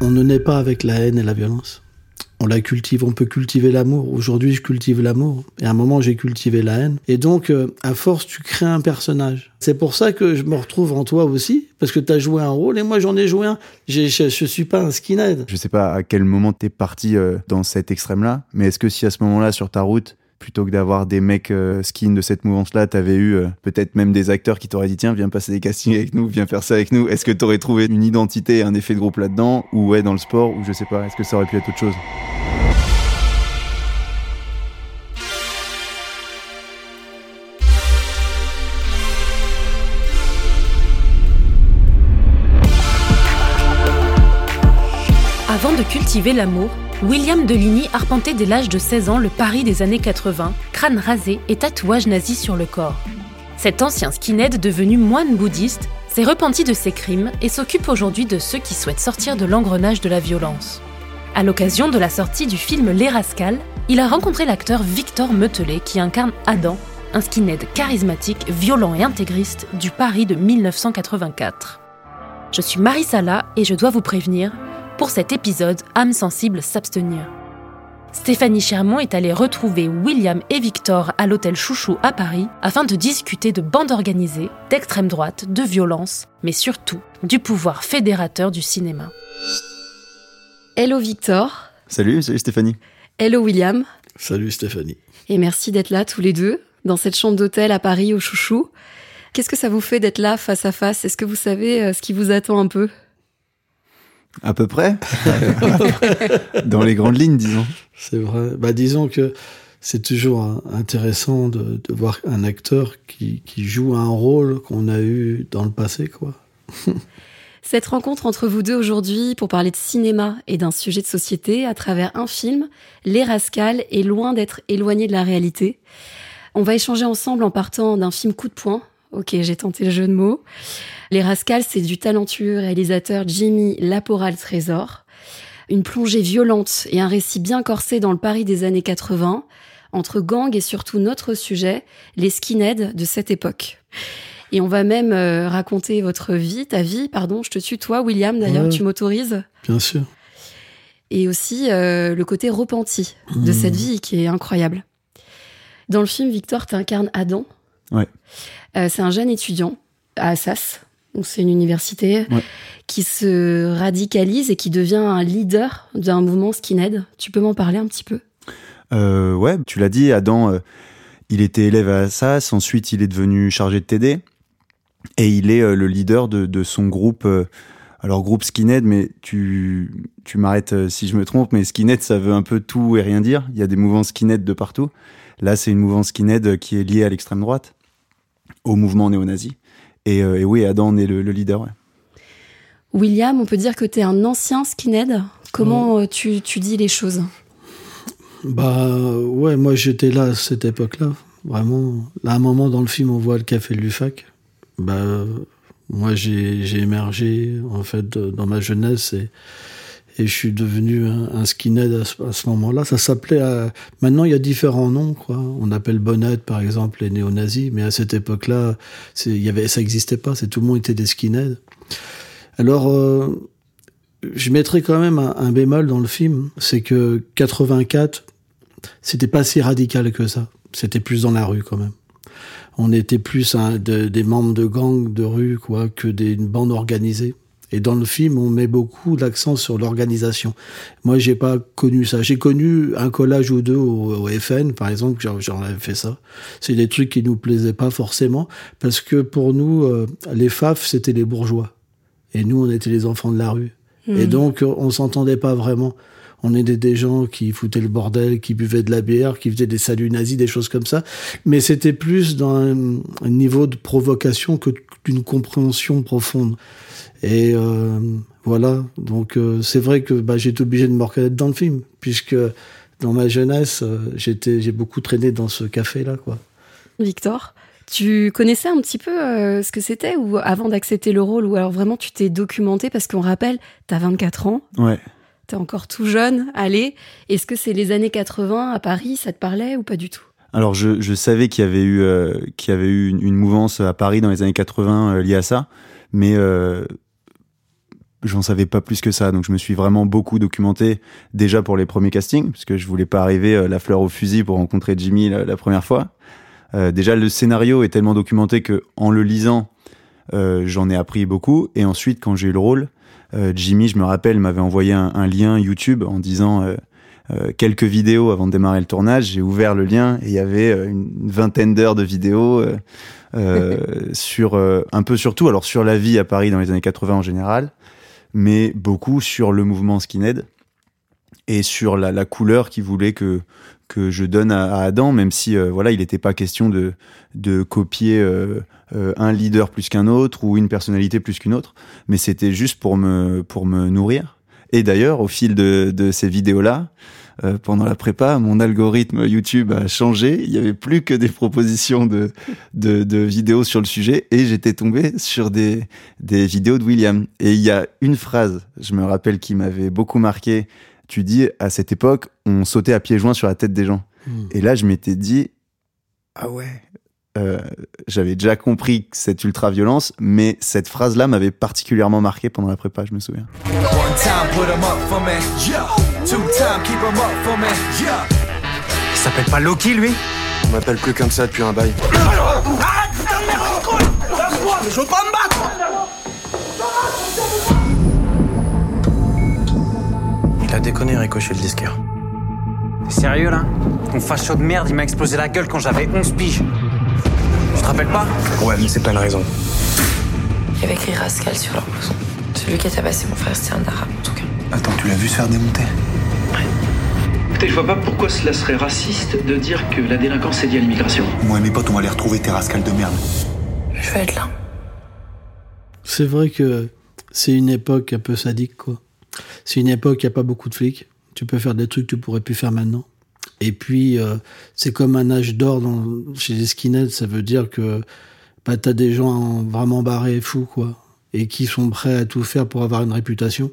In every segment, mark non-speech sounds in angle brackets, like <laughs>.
On ne naît pas avec la haine et la violence. On la cultive, on peut cultiver l'amour. Aujourd'hui, je cultive l'amour. Et à un moment, j'ai cultivé la haine. Et donc, euh, à force, tu crées un personnage. C'est pour ça que je me retrouve en toi aussi, parce que tu as joué un rôle et moi, j'en ai joué un. Je, je suis pas un skinhead. Je sais pas à quel moment t'es parti euh, dans cet extrême-là, mais est-ce que si à ce moment-là, sur ta route, plutôt que d'avoir des mecs euh, skin de cette mouvance-là, t'avais eu euh, peut-être même des acteurs qui t'auraient dit tiens viens passer des castings avec nous, viens faire ça avec nous. Est-ce que t'aurais trouvé une identité, un effet de groupe là-dedans, ou ouais dans le sport, ou je sais pas. Est-ce que ça aurait pu être autre chose? Cultiver l'amour, William Deligny arpentait dès l'âge de 16 ans le Paris des années 80, crâne rasé et tatouage nazi sur le corps. Cet ancien skinhead devenu moine bouddhiste s'est repenti de ses crimes et s'occupe aujourd'hui de ceux qui souhaitent sortir de l'engrenage de la violence. À l'occasion de la sortie du film Les Rascals, il a rencontré l'acteur Victor Metelet qui incarne Adam, un skinhead charismatique, violent et intégriste du Paris de 1984. Je suis Marie Sala et je dois vous prévenir, pour cet épisode, âme sensible s'abstenir. Stéphanie Chermont est allée retrouver William et Victor à l'hôtel Chouchou à Paris afin de discuter de bandes organisées, d'extrême droite, de violence, mais surtout du pouvoir fédérateur du cinéma. Hello Victor. Salut, salut Stéphanie. Hello William. Salut Stéphanie. Et merci d'être là tous les deux, dans cette chambre d'hôtel à Paris au Chouchou. Qu'est-ce que ça vous fait d'être là face à face? Est-ce que vous savez euh, ce qui vous attend un peu? À peu près. <laughs> Dans les grandes lignes, disons. C'est vrai. Bah, disons que c'est toujours intéressant de, de, voir un acteur qui, qui joue un rôle qu'on a eu dans le passé, quoi. <laughs> Cette rencontre entre vous deux aujourd'hui pour parler de cinéma et d'un sujet de société à travers un film, Les Rascals, est loin d'être éloigné de la réalité. On va échanger ensemble en partant d'un film coup de poing. Ok, j'ai tenté le jeu de mots. Les Rascals, c'est du talentueux réalisateur Jimmy Laporal Trésor. Une plongée violente et un récit bien corsé dans le Paris des années 80, entre gangs et surtout notre sujet, les skinheads de cette époque. Et on va même euh, raconter votre vie, ta vie, pardon, je te tutoie, William, d'ailleurs, Ouais. tu m'autorises Bien sûr. et aussi euh, le côté repenti de Mmh. cette vie qui est incroyable. Dans le film, Victor, t'incarnes Adam. Ouais. Euh, c'est un jeune étudiant à Assas, donc c'est une université, Ouais. qui se radicalise et qui devient un leader d'un mouvement skinhead. Tu peux m'en parler un petit peu? Euh, ouais, tu l'as dit, Adam, euh, il était élève à Assas, ensuite il est devenu chargé de TD, et il est euh, le leader de, de son groupe, alors groupe Skinhead, mais tu, tu m'arrêtes si je me trompe, mais Skinhead, ça veut un peu tout et rien dire, il y a des mouvements Skinhead de partout. Là, c'est une mouvement Skinhead qui est liée à l'extrême droite, au mouvement néo-nazi. Et, euh, et oui, Adam est le, le leader, ouais. William, on peut dire que tu es un ancien skinhead. Comment euh, tu, tu dis les choses? Bah ouais, moi j'étais là à cette époque-là, vraiment. Là, à un moment dans le film, on voit le café de l'UFAC. Bah euh, moi j'ai émergé en fait dans ma jeunesse et et je suis devenu un, skinhead à ce, moment-là. Ça s'appelait. euh, maintenant il y a différents noms quoi. On appelle Bonnet par exemple les néo-nazis, mais à cette époque-là, ça existait pas. C'est tout le monde était des skinheads. Alors euh, je mettrais quand même un, bémol dans le film, c'est que 84, c'était pas si radical que ça. C'était plus dans la rue quand même. On était plus des membres de gangs de rue quoi que des une bande organisée. Et dans le film, on met beaucoup l'accent sur l'organisation. Moi, j'ai pas connu ça. J'ai connu un collage ou deux au, au FN, par exemple, j'en- avais fait ça. C'est des trucs qui nous plaisaient pas forcément, parce que pour nous, euh, les FAF, c'était les bourgeois. Et nous, on était les enfants de la rue. Et donc, euh, on s'entendait pas vraiment. On était des gens qui foutaient le bordel, qui buvaient de la bière, qui faisaient des saluts nazis, des choses comme ça. Mais c'était plus dans un, un niveau de provocation que d'une compréhension profonde. Et euh, voilà. Donc, euh, c'est vrai que bah, j'étais obligé de me reconnaître dans le film, puisque dans ma jeunesse, euh, j'étais, j'ai beaucoup traîné dans ce café-là, quoi. Victor tu connaissais un petit peu euh, ce que c'était ou avant d'accepter le rôle ou alors vraiment tu t'es documenté parce qu'on rappelle, t'as 24 ans, Ouais. T'es encore tout jeune, allez, est-ce que c'est les années 80 à Paris, ça te parlait ou pas du tout? Alors je, savais qu'il y avait eu euh, une, mouvance à Paris dans les années 80 euh, liée à ça, mais euh, j'en savais pas plus que ça. Donc je me suis vraiment beaucoup documenté déjà pour les premiers castings, parce que je voulais pas arriver la fleur au fusil pour rencontrer Jimmy la, première fois. Déjà le scénario est tellement documenté que en le lisant, j'en ai appris beaucoup. Et ensuite, quand j'ai eu le rôle, euh, Jimmy, je me rappelle, m'avait envoyé un, un, lien YouTube en disant euh, quelques vidéos avant de démarrer le tournage. J'ai ouvert le lien et il y avait une vingtaine d'heures de vidéos. <laughs> sur un peu sur tout, alors sur la vie à Paris dans les années 80 en général, mais beaucoup sur le mouvement skinhead et sur la, la couleur qu'il voulait que que je donne à, à Adam, même si euh, voilà, il n'était pas question de de copier euh, euh, un leader plus qu'un autre ou une personnalité plus qu'une autre, mais c'était juste pour me pour me nourrir. Et d'ailleurs, au fil de de ces vidéos là, pendant la prépa, mon algorithme YouTube a changé. Il y avait plus que des propositions de, de, de vidéos sur le sujet et j'étais tombé sur des, des vidéos de William. Et il y a une phrase, je me rappelle, qui m'avait beaucoup marqué. Tu dis, à cette époque, on sautait à pieds joints sur la tête des gens. Hmm. Et là, je m'étais dit, ah ouais, euh, j'avais déjà compris cette ultra-violence, mais cette phrase-là m'avait particulièrement marqué pendant la prépa, je me souviens. Il s'appelle pas Loki, lui? On m'appelle plus comme ça depuis un bail. Arrête, putain de merde, Je veux pas me battre A déconné, Ricochet, le disquaire. T'es sérieux, là? Ton facho de merde, il m'a explosé la gueule quand j'avais 11 piges. Tu te rappelles pas? Ouais, mais c'est pas une raison. Il y avait écrit Rascal sur leur blouson. Celui qui a tabassé mon frère, c'était un arabe, en tout cas. Attends, tu l'as vu se faire démonter? Écoutez, je vois pas pourquoi cela serait raciste de dire que la délinquance est liée à l'immigration. Moi et mes potes, on va les retrouver, tes rascals de merde. Je vais être là. C'est vrai que c'est une époque un peu sadique, quoi. C'est une époque, il n'y a pas beaucoup de flics. Tu peux faire des trucs que tu pourrais plus faire maintenant. Et puis, euh, c'est comme un âge d'or chez les skinheads. Ça veut dire que bah, tu as des gens vraiment barrés, fous, quoi. Et qui sont prêts à tout faire pour avoir une réputation.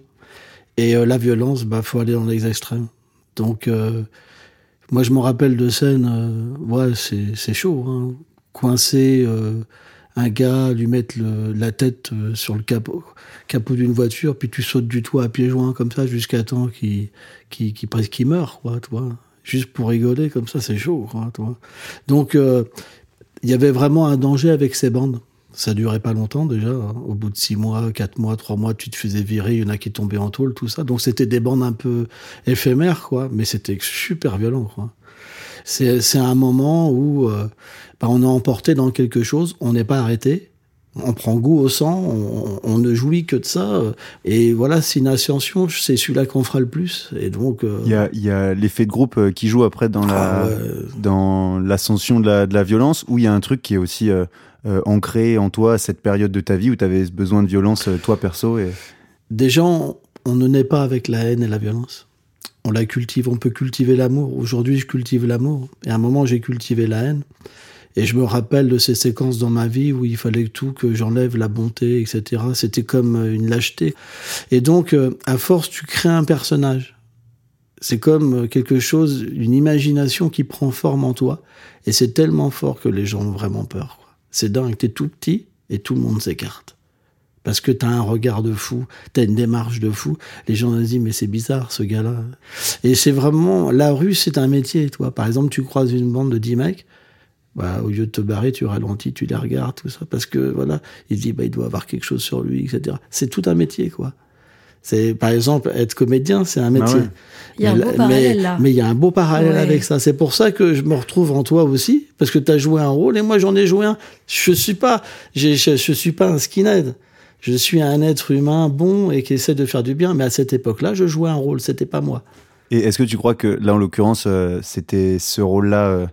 Et euh, la violence, bah, faut aller dans les extrêmes. Donc, euh, moi, je me rappelle de scènes, ouais, c'est chaud. Hein. Coincer euh, un gars, lui mettre le- la tête euh, sur le capot, capot d'une voiture, puis tu sautes du toit à pieds joints comme ça jusqu'à temps qu'il qu'il presque qu'il meure, quoi, tu vois. Juste pour rigoler comme ça, c'est chaud, quoi, tu vois. Donc, euh, il y avait vraiment un danger avec ces bandes. Ça durait pas longtemps déjà. hein. Au bout de six mois, quatre mois, trois mois, tu te faisais virer. Il y en a qui tombaient en tôle, tout ça. Donc c'était des bandes un peu éphémères, quoi. Mais c'était super violent, quoi. C'est c'est un moment où euh, bah, on est emporté dans quelque chose. On n'est pas arrêté. On prend goût au sang. On, on ne jouit que de ça. Et voilà, c'est une ascension. C'est celui-là qu'on fera le plus. Et donc. euh, Il y a, l'effet de groupe euh, qui joue après dans la ah ouais. dans l'ascension de la, de la violence, où il y a un truc qui est aussi euh, euh, ancré en toi à cette période de ta vie où tu avais besoin de violence, toi perso. Et... Déjà, on, on ne naît pas avec la haine et la violence. On la cultive, on peut cultiver l'amour. Aujourd'hui, je cultive l'amour. Et à un moment, j'ai cultivé la haine. Et je me rappelle de ces séquences dans ma vie où il fallait tout que j'enlève la bonté, etc. C'était comme euh, une lâcheté. Et donc, euh, à force, tu crées un personnage. C'est comme euh, quelque chose, une imagination qui prend forme en toi. Et c'est tellement fort que les gens ont vraiment peur. C'est dingue. T'es tout petit et tout le monde s'écarte parce que t'as un regard de fou, t'as une démarche de fou. Les gens se disent mais c'est bizarre ce gars-là. Et c'est vraiment la rue, c'est un métier. Toi, par exemple, tu croises une bande de 10 mecs, bah au lieu de te barrer, tu ralentis, tu les regardes, tout ça, parce que voilà, il se dit bah il doit avoir quelque chose sur lui, etc. C'est tout un métier, quoi. C'est par exemple être comédien, c'est un métier. ouais. Il y a un Mais beau la- parallèle mais- là. Mais il y a un beau parallèle Ouais. avec ça. C'est pour ça que je me retrouve en toi aussi, parce que tu as joué un rôle et moi j'en ai joué un. Je suis pas, je suis pas un skinhead. Je suis un être humain bon et qui essaie de faire du bien. Mais à cette époque-là, je jouais un rôle. C'était pas moi. Et est-ce que tu crois que là, en l'occurrence, euh, c'était ce rôle-là euh,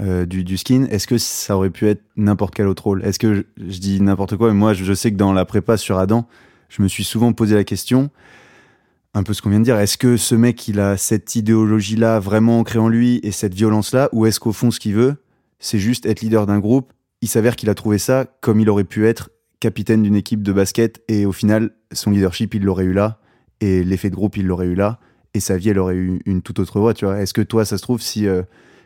euh, du, skin Est-ce que ça aurait pu être n'importe quel autre rôle? Est-ce que je, dis n'importe quoi Mais moi, je, je sais que dans la prépa sur Adam, je me suis souvent posé la question, un peu ce qu'on vient de dire. Est-ce que ce mec, il a cette idéologie-là vraiment ancrée en lui et cette violence-là, ou est-ce qu'au fond, ce qu'il veut, c'est juste être leader d'un groupe Il s'avère qu'il a trouvé ça comme il aurait pu être capitaine d'une équipe de basket, et au final, son leadership, il l'aurait eu là, et l'effet de groupe, il l'aurait eu là et sa vie elle aurait eu une toute autre voie tu vois? Est-ce que toi ça se trouve si euh,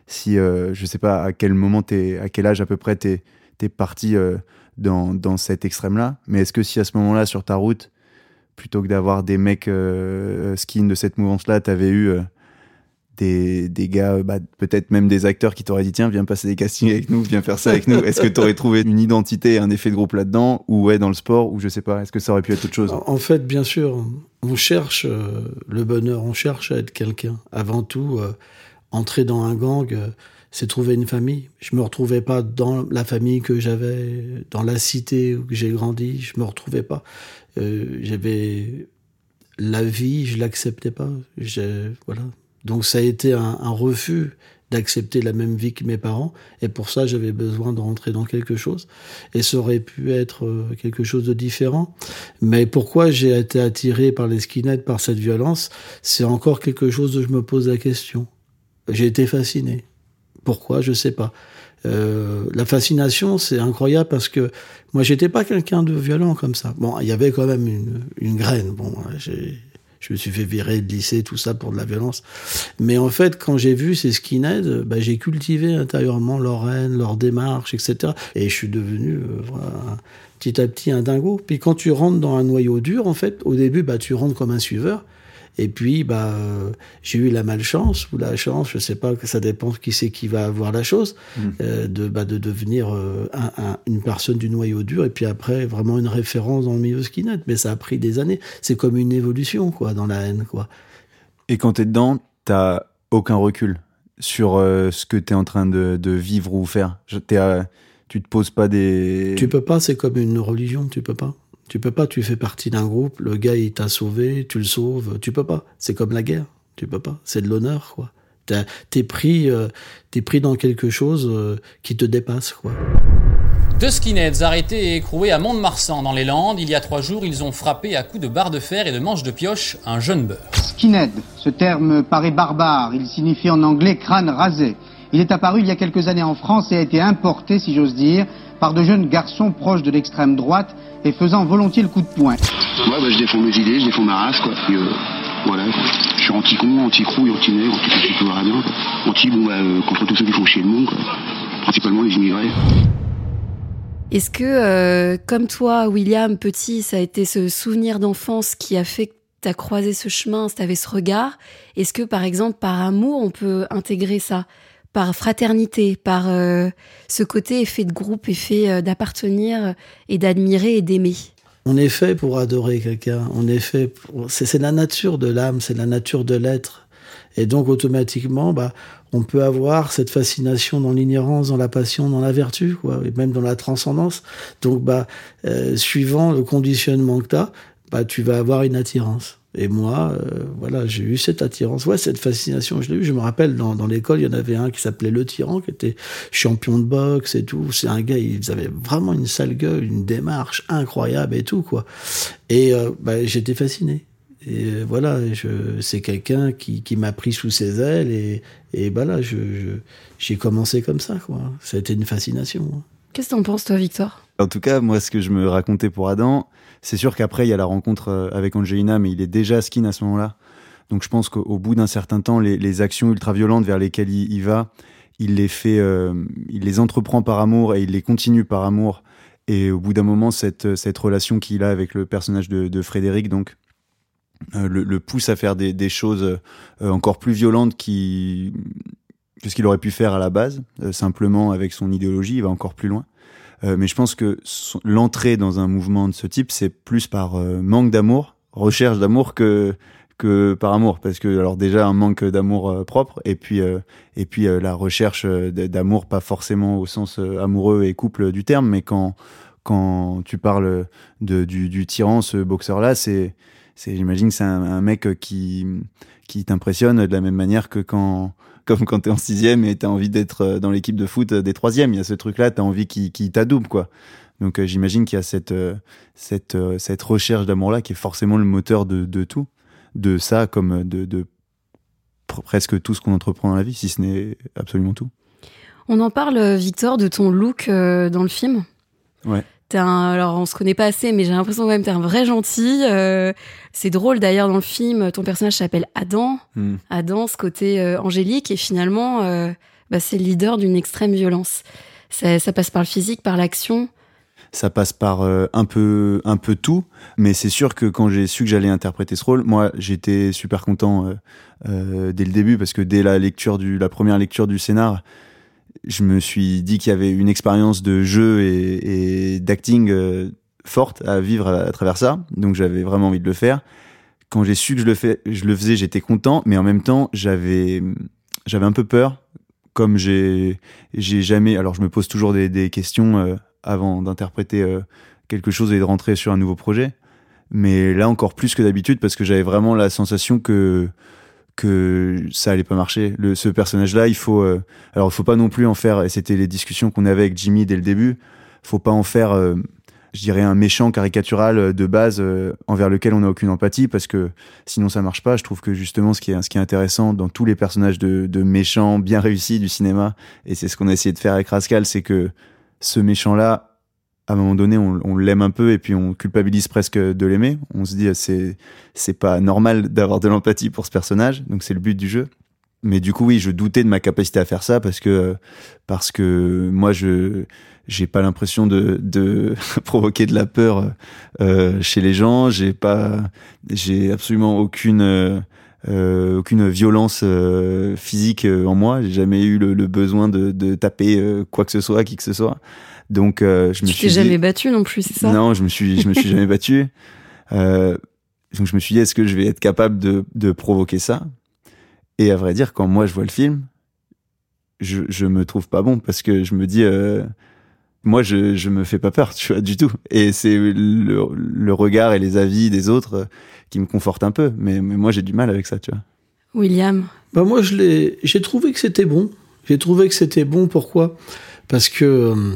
si euh, je sais pas à quel moment t'es à quel âge à peu près t'es t'es parti euh, dans dans cet extrême là mais est-ce que si à ce moment là sur ta route plutôt que d'avoir des mecs euh, skin de cette mouvance-là, t'avais eu euh, des, des gars, bah, peut-être même des acteurs qui t'auraient dit tiens, viens passer des castings avec nous, viens faire ça avec nous. Est-ce que t'aurais trouvé une identité, un effet de groupe là-dedans, ou ouais, dans le sport, ou je sais pas, est-ce que ça aurait pu être autre chose? En fait, bien sûr, on cherche euh, le bonheur, on cherche à être quelqu'un. Avant tout, euh, entrer dans un gang, euh, c'est trouver une famille. Je me retrouvais pas dans la famille que j'avais, dans la cité où j'ai grandi, je me retrouvais pas. Euh, J'avais la vie, je l'acceptais pas. Voilà. Donc ça a été un, un refus d'accepter la même vie que mes parents, et pour ça j'avais besoin de rentrer dans quelque chose. Et ça aurait pu être euh, quelque chose de différent. Mais pourquoi j'ai été attiré par les skinheads, par cette violence, c'est encore quelque chose dont je me pose la question. J'ai été fasciné. Pourquoi? Je sais pas. Euh, la fascination, c'est incroyable parce que moi, j'étais pas quelqu'un de violent comme ça. Bon, il y avait quand même une, graine. Bon, j'ai, je me suis fait virer de lycée, tout ça pour de la violence. Mais en fait, quand j'ai vu ces skinheads, bah, j'ai cultivé intérieurement leur haine, leur démarche, etc. Et je suis devenu euh, petit à petit un dingo. Puis quand tu rentres dans un noyau dur, en fait, au début, bah, tu rentres comme un suiveur. Et puis, bah, euh, j'ai eu la malchance ou la chance, je sais pas, ça dépend qui c'est qui va avoir la chose, euh, de, bah, de devenir euh, un- un- une personne du noyau dur et puis après vraiment une référence dans le milieu skinhead. Mais ça a pris des années. C'est comme une évolution, quoi, dans la haine, quoi. Et quand t'es dedans, t'as aucun recul sur euh, ce que t'es en train de, de vivre ou faire. Je- t'es, euh, tu te poses pas des. Tu peux pas, c'est comme une religion, tu peux pas. Tu peux pas, tu fais partie d'un groupe, le gars il t'a sauvé, tu le sauves, tu peux pas. C'est comme la guerre, tu peux pas. C'est de l'honneur, quoi. T'es pris, euh, t'es pris dans quelque chose euh, qui te dépasse, quoi. Deux skinheads arrêtés et écroués à Mont-de-Marsan dans les Landes. Il y a trois jours, ils ont frappé à coups de barre de fer et de manches de pioche un jeune beurre. Skinhead, ce terme paraît barbare, il signifie en anglais crâne rasé. Il est apparu il y a quelques années en France et a été importé, si j'ose dire, par de jeunes garçons proches de l'extrême droite et faisant volontiers le coup de poing. Ouais, bah, je défends mes idées, je défends ma race, quoi. Puis, euh, voilà, quoi. Je suis anti-con, anti-crouille, anti-nègre, anti-tout. Anti, bon, bah, euh, contre tous ceux qui font chier le monde, quoi. Principalement les immigrés. Est-ce que, euh, comme toi, William, petit, ça a été ce souvenir d'enfance qui a fait que tu as croisé ce chemin, tu avais ce regard? Est-ce que, par exemple, par amour, on peut intégrer ça? Par fraternité, par euh, ce côté effet de groupe, effet euh, d'appartenir et d'admirer et d'aimer On est fait pour adorer quelqu'un. On est fait pour... C'est la nature de l'âme, c'est la nature de l'être. Et donc, automatiquement, bah, on peut avoir cette fascination dans l'ignorance, dans la passion, dans la vertu, quoi, et même dans la transcendance. Donc, bah, euh, suivant le conditionnement que tu as, bah, tu vas avoir une attirance. Et moi, euh, voilà, j'ai eu cette attirance, ouais, cette fascination, je l'ai eu. Je me rappelle, dans, dans l'école, il y en avait un qui s'appelait Le Tyran, qui était champion de boxe et tout. C'est un gars, il avait vraiment une sale gueule, une démarche incroyable et tout, quoi. Et euh, bah, j'étais fasciné. Et euh, voilà, je, c'est quelqu'un qui, qui m'a pris sous ses ailes et, et je, je, j'ai commencé comme ça, quoi. Ça a été une fascination. hein. Qu'est-ce que t'en penses, toi, Victor? En tout cas, moi, ce que je me racontais pour Adam, c'est sûr qu'après, il y a la rencontre euh, avec Angelina, mais il est déjà skin à ce moment-là. Donc je pense qu'au bout d'un certain temps, les, actions ultra-violentes vers lesquelles il, va, il les fait, euh, il les entreprend par amour et il les continue par amour. Et au bout d'un moment, cette, relation qu'il a avec le personnage de, Frédéric, donc, euh, le, pousse à faire des, choses encore plus violentes qui, que ce qu'il aurait pu faire à la base, simplement avec son idéologie, il va encore plus loin. Euh, mais je pense que l'entrée dans un mouvement de ce type, c'est plus par euh, manque d'amour, recherche d'amour que que par amour, parce que alors déjà un manque d'amour euh, propre, et puis et puis la recherche d'amour, pas forcément au sens amoureux et couple du terme, mais quand quand tu parles de, du, du tyran, ce boxeur-là, c'est c'est j'imagine c'est un, un mec qui qui t'impressionne de la même manière que quand comme quand t'es en sixième et t'as envie d'être euh, dans l'équipe de foot des troisièmes. Il y a ce truc-là, t'as envie qu'il qui t'adoube, quoi. Donc euh, j'imagine qu'il y a cette, euh, cette, euh, cette recherche d'amour-là qui est forcément le moteur de, de tout. De ça comme de, de pr- presque tout ce qu'on entreprend dans la vie, si ce n'est absolument tout. On en parle, euh, Victor, de ton look euh, dans le film? Ouais. T'es un, alors on se connaît pas assez, mais j'ai l'impression quand même t'es un vrai gentil. euh, c'est drôle d'ailleurs dans le film, ton personnage s'appelle Adam. Hmm. Adam, ce côté euh, angélique, et finalement, euh, bah, c'est le leader d'une extrême violence. Ça, ça passe par le physique, par l'action. ça passe par un peu un peu tout. Mais c'est sûr que quand j'ai su que j'allais interpréter ce rôle, moi j'étais super content dès le début parce que dès la lecture du la première lecture du scénar, je me suis dit qu'il y avait une expérience de jeu et, d'acting euh, forte à vivre à, travers ça. Donc j'avais vraiment envie de le faire. Quand j'ai su que je le faisais, j'étais content, mais en même temps j'avais un peu peur comme j'ai jamais alors je me pose toujours des, des questions euh, avant d'interpréter euh, quelque chose et de rentrer sur un nouveau projet mais là encore plus que d'habitude parce que j'avais vraiment la sensation que que ça allait pas marcher le ce personnage là il faut euh, alors faut pas non plus en faire et c'était les discussions qu'on avait avec Jimmy dès le début faut pas en faire euh, je dirais un méchant caricatural de base euh, envers lequel on n'a aucune empathie parce que sinon ça marche pas. Je trouve que justement ce qui est ce qui est intéressant dans tous les personnages de, de méchants bien réussis du cinéma et c'est ce qu'on a essayé de faire avec Rascal, c'est que ce méchant là à un moment donné, on, l'aime un peu et puis on culpabilise presque de l'aimer. On se dit c'est c'est pas normal d'avoir de l'empathie pour ce personnage, donc c'est le but du jeu. Mais du coup, oui, je doutais de ma capacité à faire ça parce que parce que moi, je j'ai pas l'impression de, de <laughs> provoquer de la peur euh, chez les gens. J'ai pas, j'ai absolument aucune euh, aucune violence euh, physique en moi. J'ai jamais eu le, le besoin de, de taper quoi que ce soit, qui que ce soit. Donc euh, je me Tu suis t'es dit- jamais battu non plus, c'est ça? Non, je me suis, je me suis jamais battu. <laughs> Euh, donc je me suis dit, est-ce que je vais être capable de, de provoquer ça? Et à vrai dire, quand moi je vois le film, je, je me trouve pas bon parce que je me dis, euh, moi je, je me fais pas peur, tu vois, du tout. Et c'est le, le regard et les avis des autres euh, qui me confortent un peu. Mais, mais moi j'ai du mal avec ça, tu vois. William? Bah moi, je l'ai, j'ai trouvé que c'était bon. J'ai trouvé que c'était bon. Pourquoi? Parce que euh,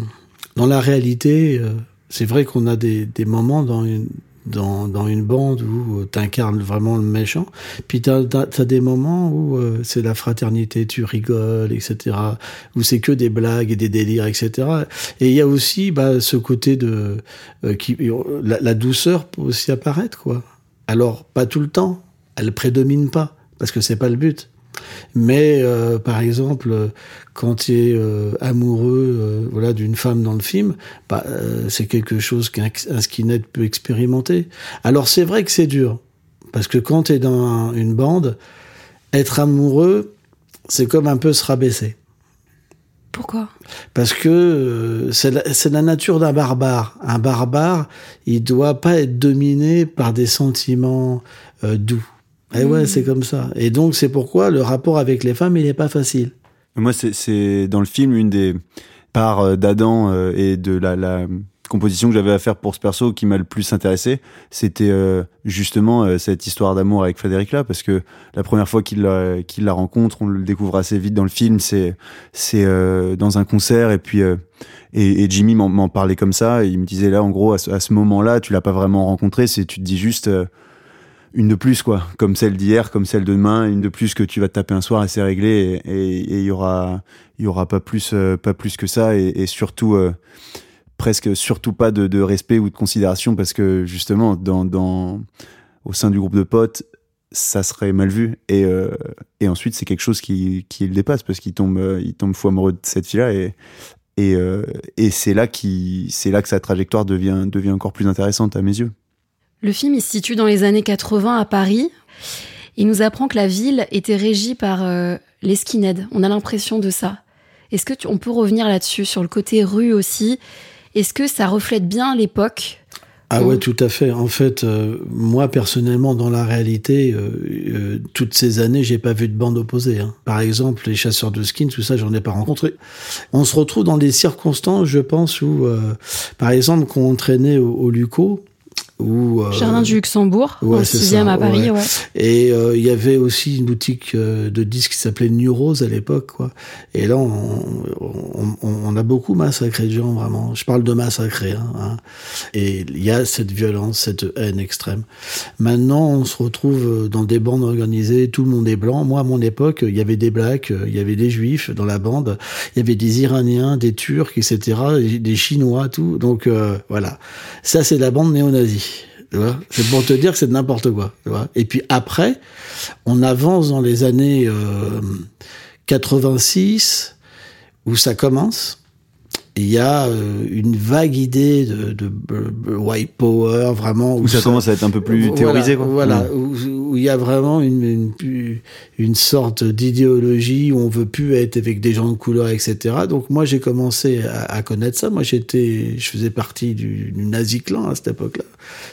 dans la réalité, euh, c'est vrai qu'on a des, moments dans une dans, dans une bande où tu incarnes vraiment le méchant, puis tu des moments où euh, c'est la fraternité, tu rigoles, etc., où c'est que des blagues et des délires, etc. Et il y a aussi bah, ce côté de... euh, qui, la, la douceur peut aussi apparaître, quoi. Alors, pas tout le temps, elle prédomine pas, parce que c'est pas le but. Mais euh, par exemple, quand tu es euh, amoureux euh, voilà, d'une femme dans le film, bah, c'est quelque chose qu'un un skinhead peut expérimenter. Alors c'est vrai que c'est dur, parce que quand tu es dans un- une bande, être amoureux, c'est comme un peu se rabaisser. Pourquoi? Parce que c'est la, la nature d'un barbare. Un barbare, il doit pas être dominé par des sentiments doux. Et ouais, Mhm. c'est comme ça. Et donc c'est pourquoi le rapport avec les femmes, il n'est pas facile. Moi, c'est- c'est dans le film une des parts euh, d'Adam euh, et de la, la composition que j'avais à faire pour ce perso qui m'a le plus intéressé. C'était euh, justement euh, cette histoire d'amour avec Frédéric là, parce que la première fois qu'il la, rencontre, on le découvre assez vite dans le film. C'est c'est euh, dans un concert et puis euh, et, et Jimmy m'en parlait comme ça. Et il me disait là, en gros, à ce, à ce moment-là, tu l'as pas vraiment rencontré. C'est tu te dis juste. Une de plus quoi. Comme celle d'hier comme celle de demain une de plus que tu vas taper un soir et c'est réglé et il y aura il y aura pas plus euh, pas plus que ça et, surtout euh, presque surtout pas de, respect ou de considération parce que justement dans dans au sein du groupe de potes ça serait mal vu et euh, ensuite c'est quelque chose qui qui le dépasse parce qu'il tombe il tombe fou amoureux de cette fille là et et, et c'est là qui c'est là que sa trajectoire devient devient encore plus intéressante à mes yeux Le film il se situe dans les années 80 à Paris. Il nous apprend que la ville était régie par euh, les skinheads. On a l'impression de ça. Est-ce que tu, on peut revenir là-dessus sur le côté rue aussi? Est-ce que ça reflète bien l'époque? Ah ouais, tout à fait. En fait, euh, moi personnellement, dans la réalité, euh, euh, toutes ces années, j'ai pas vu de bande opposée. hein. Par exemple, les chasseurs de skins, tout ça, j'en ai pas rencontré. On se retrouve dans des circonstances, je pense, où, par exemple, quand on traînait au, au Luco, où euh, Jardin du Luxembourg, Ouais, dans le c'est 6 ça, à Paris, ouais. Et euh, il y avait aussi une boutique euh, de disques qui s'appelait New Rose à l'époque, quoi. Et là, on, on, on- on a beaucoup massacré de gens, vraiment. Je parle de massacrer, hein, hein. Et il y a cette violence, cette haine extrême. Maintenant, on se retrouve euh, dans des bandes organisées, tout le monde est blanc. Moi, à mon époque, il y avait des blacks, il y avait des juifs dans la bande, il y avait des Iraniens, des Turcs, etc., des- Chinois, tout. Donc, voilà. Ça, c'est la bande néo-nazie. C'est pour te dire que c'est n'importe quoi. Et puis après, on avance dans les années euh, 86, où ça commence. Il y a euh, une vague idée de, de, de white power vraiment Où ça commence à être un peu plus Voilà, théorisé, quoi. Voilà, Ouais. où, où il y a vraiment une, une, une sorte d'idéologie où on veut plus être avec des gens de couleur, etc. Donc moi j'ai commencé à, à connaître ça. Moi j'étais, je faisais partie du, du Nazi Clan à cette époque-là.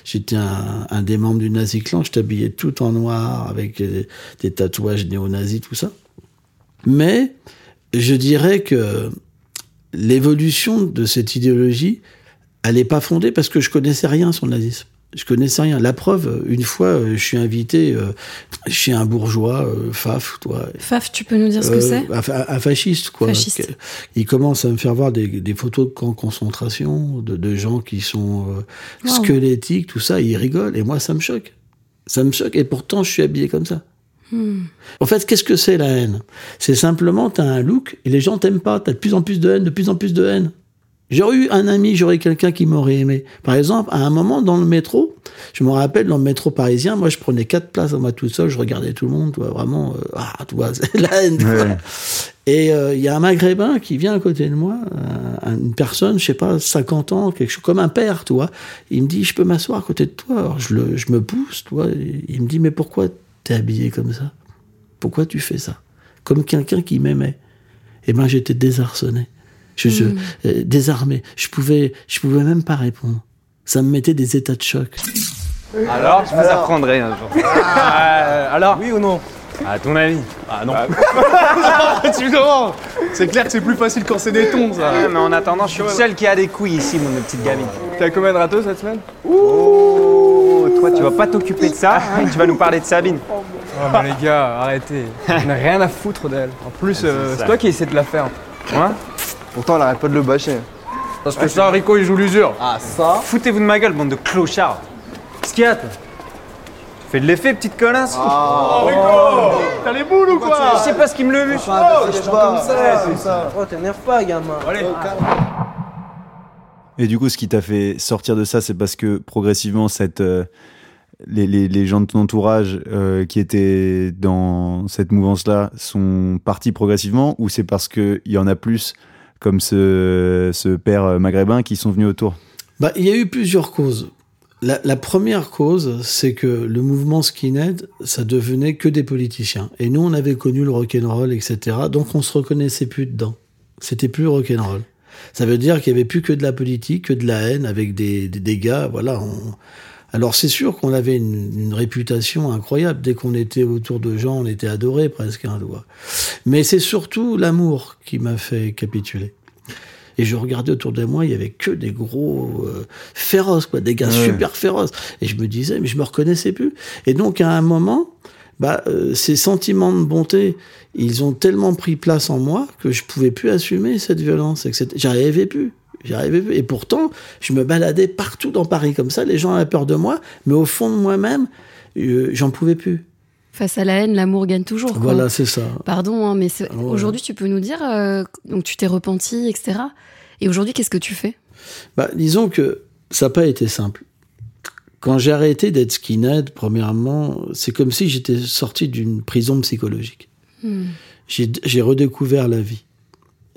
J'étais un, un des membres du Nazi Clan. Je t'habillais tout en noir avec des, des tatouages néo-nazis, tout ça. Mais je dirais que l'évolution de cette idéologie, elle n'est pas fondée parce que je connaissais rien sur le nazisme. Je connaissais rien. La preuve, une fois, euh, je suis invité euh, chez un bourgeois, euh, Faf, toi. Faf, tu peux nous dire ce que c'est un, un fasciste, quoi. Fasciste. Il commence à me faire voir des, des photos de camps de concentration, de, de gens qui sont Wow. squelettiques, tout ça. Il rigole. Et moi, ça me choque. Ça me choque. Et pourtant, je suis habillé comme ça. Hmm. En fait, qu'est-ce que c'est la haine? C'est simplement, t'as un look et les gens t'aiment pas. T'as de plus en plus de haine, de plus en plus de haine. J'aurais eu un ami, j'aurais quelqu'un qui m'aurait aimé. Par exemple, à un moment dans le métro, je me rappelle dans le métro parisien, moi je prenais quatre places à moi tout seul, je regardais tout le monde, tu vraiment, euh, ah, tu vois, <laughs> c'est la haine. tu. Ouais. Et euh, il y a un maghrébin qui vient à côté de moi, euh, une personne, je sais pas, 50 ans, quelque chose comme un père, tu vois. Il me dit, je peux m'asseoir à côté de toi. Alors je, le, je me pousse, tu vois. il me dit, mais pourquoi t'es habillé comme ça Pourquoi tu fais ça? Comme quelqu'un qui m'aimait. Et ben j'étais désarçonné, je, je- Mm. euh, désarmé. Je pouvais, je pouvais même pas répondre. Ça me mettait des états de choc. Alors, je vous apprendrai un jour. Euh, alors Oui ou non? À ton avis Ah non. <laughs> tu demandes C'est clair que c'est plus facile quand c'est des tons, ça. Ouais, mais en attendant, je suis le seul qui a des couilles ici, mon petite gamine. T'as combien de râteaux cette semaine? Oh, toi, tu vas pas t'occuper de ça, hein, tu vas nous parler de Sabine. Oh, mais les gars, arrêtez. On n'a rien à foutre d'elle. En plus, euh, c'est ça. toi qui essaie de la faire. Hein Pourtant, elle arrête pas de le bâcher. Parce que ça, Rico, il joue l'usure. Ah, ça Foutez-vous de ma gueule, bande de clochards. Qu'est-ce qu'il y a, toi Tu fais de l'effet, petite connasse Oh, Rico T'as les boules ou quoi Je sais pas ce qui me le vu. Oh, comme ça. Oh, t'énerve pas, gamin. Allez. Et du coup, ce qui t'a fait sortir de ça, c'est parce que progressivement, euh, les, gens de ton entourage euh, qui étaient dans cette mouvance-là sont partis progressivement, ou c'est parce qu'il y en a plus, comme ce, père euh, maghrébin, qui sont venus autour? Bah, il y a eu plusieurs causes. La, la première cause, c'est que le mouvement skinhead, ça devenait que des politiciens. Et nous, on avait connu le rock'n'roll, etc. Donc, on se reconnaissait plus dedans. C'était plus rock'n'roll. Ça veut dire qu'il y avait plus que de la politique, que de la haine avec des, des, gars, voilà. on- Alors, c'est sûr qu'on avait une, une réputation incroyable. Dès qu'on était autour de gens, on était adoré presque, hein, tu vois. Mais c'est surtout l'amour qui m'a fait capituler. Et je regardais autour de moi, il y avait que des gros euh, féroces, quoi, des gars Ouais. super féroces. Et je me disais, mais je me reconnaissais plus. Et donc, à un moment, bah, euh, ces sentiments de bonté, ils ont tellement pris place en moi que je pouvais plus assumer cette violence. etc. J'arrivais plus. J'arrivais plus. Et pourtant, je me baladais partout dans Paris comme ça. Les gens avaient peur de moi, mais au fond de moi-même, euh, j'en pouvais plus. Face à la haine, l'amour gagne toujours. quoi. Voilà, c'est ça. Pardon, hein, mais aujourd'hui, tu peux nous dire, euh, donc tu t'es repenti, etc. Et aujourd'hui, qu'est-ce que tu fais? Bah, disons que ça n'a pas été simple. Quand j'ai arrêté d'être skinhead, premièrement, c'est comme si j'étais sorti d'une prison psychologique. Hmm. J'ai j'ai redécouvert la vie.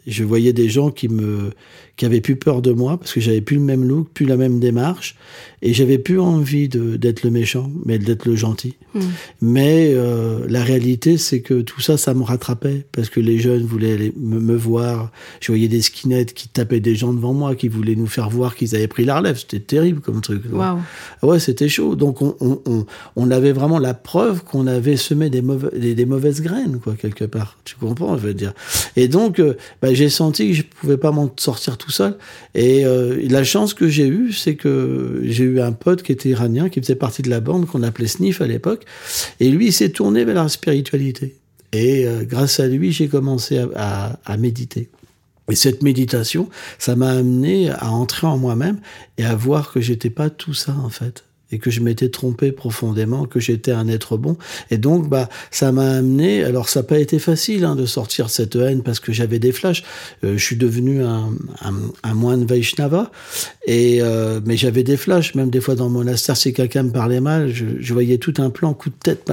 Je voyais des gens qui me qui avaient plus peur de moi parce que j'avais plus le même look, plus la même démarche, et j'avais plus envie d'être le méchant, mais d'être le gentil. Hmm. Mais euh, la réalité, c'est que tout ça, ça me rattrapait parce que les jeunes voulaient me, me voir. Je voyais des skinheads qui tapaient des gens devant moi, qui voulaient nous faire voir qu'ils avaient pris la relève. C'était terrible comme truc. Ah Ouais, c'était chaud. Donc on, on, on, on avait vraiment la preuve qu'on avait semé des, mauvais, des, des mauvaises graines, quoi, quelque part. Tu comprends, je veux dire. Et donc, euh, bah, j'ai senti que je pouvais pas m'en sortir tout seul. Et euh, la chance que j'ai eue, c'est que j'ai eu un pote qui était iranien, qui faisait partie de la bande qu'on appelait Sniff à l'époque. Et lui, il s'est tourné vers la spiritualité. Et euh, grâce à lui, j'ai commencé à, à, à méditer. Et cette méditation, ça m'a amené à entrer en moi-même et à voir que j'étais pas tout ça en fait. Et que je m'étais trompé profondément, que j'étais un être bon. Et donc, bah, ça m'a amené. Alors, ça n'a pas été facile hein, de sortir cette haine parce que j'avais des flashs. Euh, je suis devenu un, un, un moine Vaishnava, et euh, mais j'avais des flashs. Même des fois dans mon monastère, si quelqu'un me parlait mal, je, je, voyais tout un plan, coup de tête,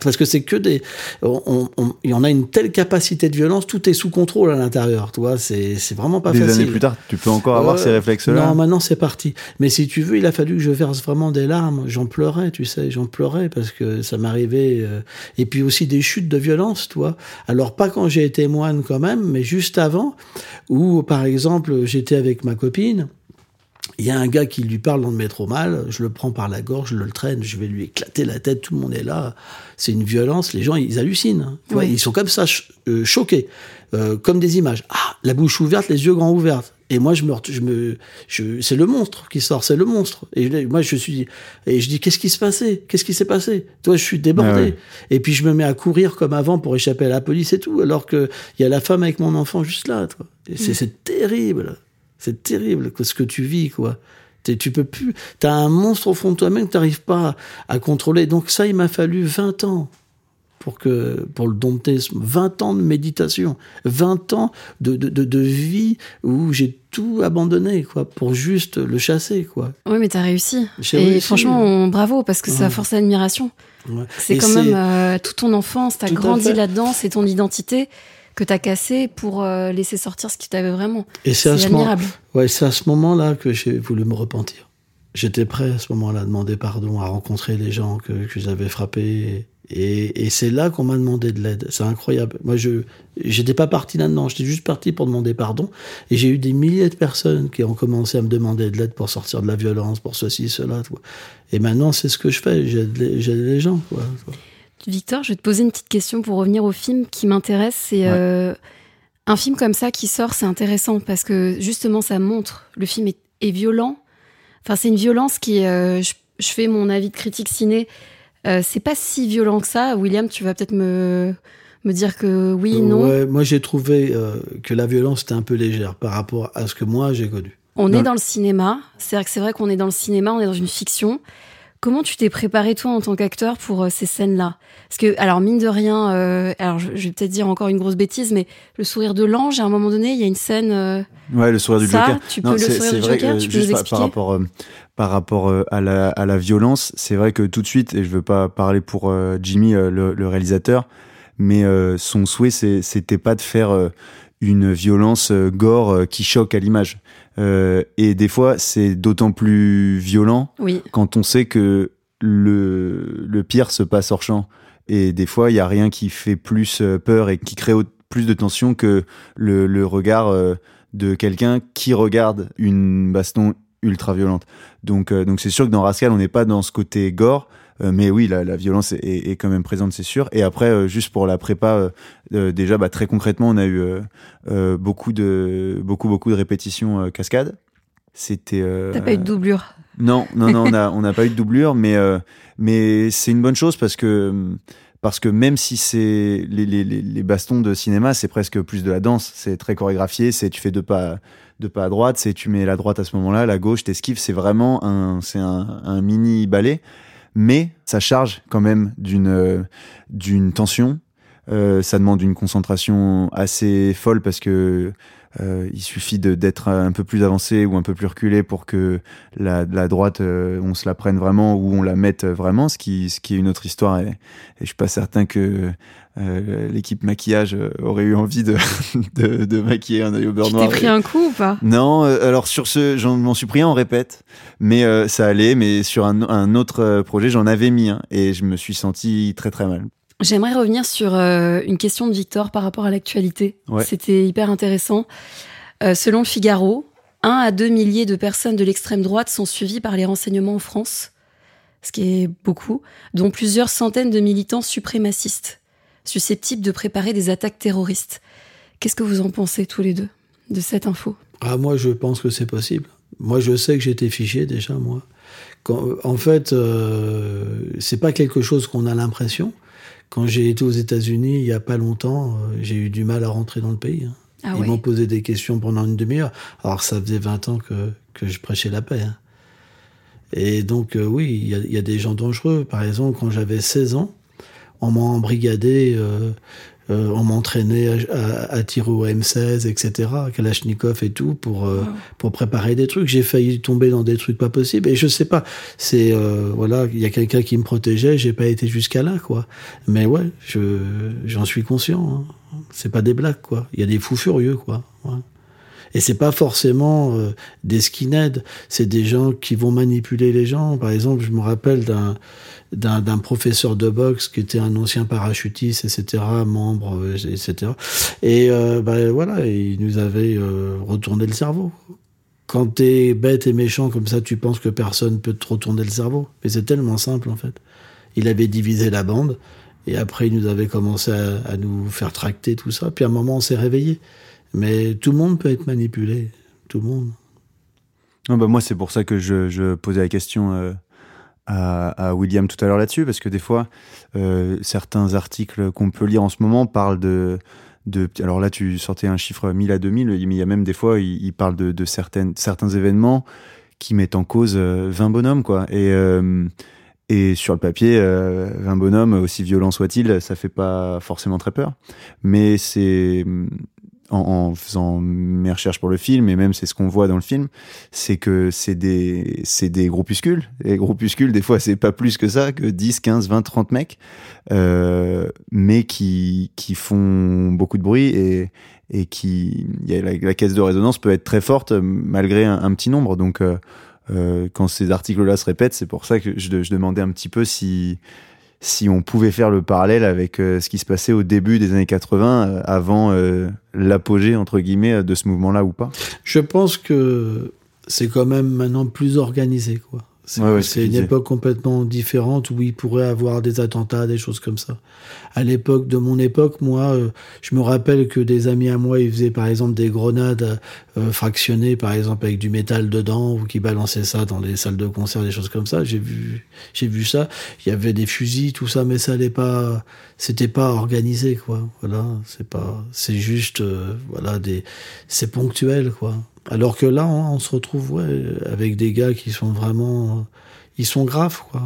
parce que c'est que des. On, y en a une telle capacité de violence, tout est sous contrôle à l'intérieur. Tu vois, c'est c'est vraiment pas des facile. Des années plus tard, tu peux encore avoir ces réflexes-là. Non, maintenant c'est parti. Mais si tu veux, il a fallu que je verse vraiment des larmes j'en pleurais, tu sais, j'en pleurais parce que ça m'arrivait. Euh, et puis aussi des chutes de violence, toi. Alors pas quand j'ai été moine quand même, mais juste avant, où par exemple j'étais avec ma copine. Il y a un gars qui lui parle dans le métro mal, je le prends par la gorge, je le traîne, je vais lui éclater la tête, tout le monde est là. C'est une violence, les gens ils hallucinent. Hein. Oui. Ils sont comme ça, euh, choqués, euh, comme des images. Ah, la bouche ouverte, les yeux grands ouverts. Et moi, je me, je me, je, c'est le monstre qui sort, c'est le monstre. Et moi, je suis, et je dis, qu'est-ce qui se passait? Qu'est-ce qui s'est passé? Toi, je suis débordé. Ah ouais. Et puis, je me mets à courir comme avant pour échapper à la police et tout, alors que il y a la femme avec mon enfant juste là. Et c'est, mmh. c'est terrible. C'est terrible ce que tu vis, quoi. T'es, tu peux plus. T'as un monstre au fond de toi-même que t'arrives pas à, à contrôler. Donc ça, il m'a fallu 20 ans pour que pour le dompter 20 ans de méditation 20 ans de, de, de, de vie où j'ai tout abandonné quoi pour juste le chasser quoi oui mais t'as réussi et réussi. franchement on- bravo parce que ça Ouais. force l'admiration Ouais. c'est quand même euh, toute ton enfance t'as grandi là-dedans c'est ton identité que t'as cassé pour euh, laisser sortir ce qui t'avait vraiment Et c'est à ce moment, admirable ouais, c'est à ce moment-là que j'ai voulu me repentir. J'étais prêt à ce moment-là à demander pardon, à rencontrer les gens que, que j'avais frappés. Et, et c'est là qu'on m'a demandé de l'aide. C'est incroyable. Moi, je j'étais pas parti là-dedans. J'étais juste parti pour demander pardon. Et j'ai eu des milliers de personnes qui ont commencé à me demander de l'aide pour sortir de la violence, pour ceci, cela. Et maintenant, c'est ce que je fais. J'aide les, gens. Quoi. Victor, je vais te poser une petite question pour revenir au film qui m'intéresse. C'est euh, un film comme ça qui sort, c'est intéressant parce que justement, ça montre. Le film est, est violent. Enfin, c'est une violence qui. euh, je, je fais mon avis de critique ciné. Euh, c'est pas si violent que ça. William, tu vas peut-être me, me dire que oui, non. Ouais, moi, j'ai trouvé euh, que la violence était un peu légère par rapport à ce que moi j'ai connu. On Dans est dans le cinéma. C'est vrai que c'est vrai qu'on est dans le cinéma, on est dans une fiction. Comment tu t'es préparé toi en tant qu'acteur pour euh, ces scènes-là? Parce que alors mine de rien, euh, alors je, je vais peut-être dire encore une grosse bêtise, mais le sourire de l'ange, à un moment donné, il y a une scène. euh, Ouais, le sourire du Ça, Joker. tu peux le sourire du vrai Joker, tu peux juste nous par, expliquer par rapport, euh, par rapport euh, à, la, à la violence, c'est vrai que tout de suite, et je veux pas parler pour euh, Jimmy, euh, le, le réalisateur, mais son souhait, c'était pas de faire une violence gore qui choque à l'image. Euh, et des fois, c'est d'autant plus violent Oui. quand on sait que le, le pire se passe hors champ. Et des fois, il y a rien qui fait plus peur et qui crée plus de tension que le, le regard de quelqu'un qui regarde une baston ultra violente. Donc, euh, donc c'est sûr que dans Rascal, on n'est pas dans ce côté gore. euh, mais oui, la, la violence est, est quand même présente, c'est sûr. Et après, euh, juste pour la prépa, déjà, bah, très concrètement, on a eu beaucoup de beaucoup beaucoup de répétitions cascades. C'était. T'as pas eu de doublure. non, non, non, on n'a <laughs> on n'a pas eu de doublure, mais, mais c'est une bonne chose parce que, parce que même si c'est les, les, les les bastons de cinéma, c'est presque plus de la danse, c'est très chorégraphié, c'est tu fais deux pas, deux pas à droite, c'est tu mets la droite à ce moment-là, la gauche, t'esquives, c'est vraiment un, c'est un, un mini ballet, mais ça charge quand même d'une d'une tension. Euh, ça demande une concentration assez folle parce que euh, il suffit de- d'être un peu plus avancé ou un peu plus reculé pour que la, la droite, euh, on se la prenne vraiment ou on la mette vraiment, ce qui, ce qui est une autre histoire. Et, et je suis pas certain que euh, l'équipe maquillage euh, aurait eu envie de, <laughs> de, de maquiller un œil au beurre Tu noir. t'es pris un coup ou pas? Non, euh, alors sur ce, j'en m'en suis pris un, on répète, mais euh, ça allait. Mais sur un, un autre projet, j'en avais mis un et je me suis senti très très mal. J'aimerais revenir sur une question de Victor par rapport à l'actualité. Ouais. C'était hyper intéressant. Selon le Figaro, un à deux milliers de personnes de l'extrême droite sont suivies par les renseignements en France, ce qui est beaucoup, dont plusieurs centaines de militants suprémacistes, susceptibles de préparer des attaques terroristes. Qu'est-ce que vous en pensez tous les deux de cette info? Ah, moi, je pense que c'est possible. Moi, je sais que j'ai été fiché déjà, moi. Quand, en fait, euh, c'est pas quelque chose qu'on a l'impression. Quand j'ai été aux États-Unis il y a pas longtemps, euh, j'ai eu du mal à rentrer dans le pays. hein. Ah Ils ouais. m'ont posé des questions pendant une demi-heure. Alors, ça faisait 20 ans que, que je prêchais la paix. hein. Et donc, euh, oui, il y a, y a, des gens dangereux. Par exemple, quand j'avais 16 ans, on m'a embrigadé, euh, euh, on m'entraînait à, à, à, tirer au M16, etc., Kalachnikov et tout, pour, euh, pour préparer des trucs. J'ai failli tomber dans des trucs pas possibles. Et je sais pas, c'est, euh, voilà, il y a quelqu'un qui me protégeait, j'ai pas été jusqu'à là, quoi. Mais ouais, je, j'en suis conscient. Hein. C'est pas des blagues, quoi. Il y a des fous furieux, quoi. Ouais. Et c'est pas forcément euh, des skinheads, c'est des gens qui vont manipuler les gens. Par exemple, je me rappelle d'un d'un professeur de boxe qui était un ancien parachutiste, etc., membre, etc. Et euh, bah, voilà, il nous avait euh, retourné le cerveau. Quand t'es bête et méchant comme ça, tu penses que personne peut te retourner le cerveau. Mais c'est tellement simple en fait. Il avait divisé la bande et après il nous avait commencé à, à nous faire tracter tout ça. Puis à un moment on s'est réveillé. Mais tout le monde peut être manipulé, tout le monde. Non, bah moi, c'est pour ça que je, je posais la question euh, à, William tout à l'heure là-dessus, parce que des fois, euh, certains articles qu'on peut lire en ce moment parlent de, de. Alors là, tu sortais un chiffre 1000 à 2000, mais il y a même des fois, il, il parle de, de certaines, certains événements qui mettent en cause 20 bonhommes, quoi. Et. Euh, et sur le papier, euh, 20 bonhommes, aussi violents soient-ils, ça fait pas forcément très peur. Mais c'est en, en, faisant mes recherches pour le film, et même c'est ce qu'on voit dans le film, c'est que c'est des, c'est des groupuscules. Et groupuscules, des fois, c'est pas plus que ça, que 10, 15, 20, 30 mecs, euh, mais qui, qui font beaucoup de bruit et, et qui, y a la, la, caisse de résonance peut être très forte malgré un, petit nombre. Donc, euh, euh, quand ces articles-là se répètent, c'est pour ça que je, je, demandais un petit peu si si on pouvait faire le parallèle avec euh, ce qui se passait au début des années 80, euh, avant euh, l'apogée entre guillemets de ce mouvement-là ou pas? Je pense que c'est quand même maintenant plus organisé, quoi. C'est ouais, ouais, une époque complètement différente où il pourrait avoir des attentats, des choses comme ça. À l'époque de mon époque, moi, euh, je me rappelle que des amis à moi, ils faisaient par exemple des grenades euh, fractionnées, par exemple avec du métal dedans, ou qui balançaient ça dans les salles de concert, des choses comme ça. J'ai vu, j'ai vu ça. Il y avait des fusils, tout ça, mais ça n'est pas, c'était pas organisé, quoi. Voilà, c'est pas, c'est juste, euh, voilà, des, c'est ponctuel, quoi. Alors que là, on, on, se retrouve ouais, avec des gars qui sont vraiment. Ils sont graves, quoi.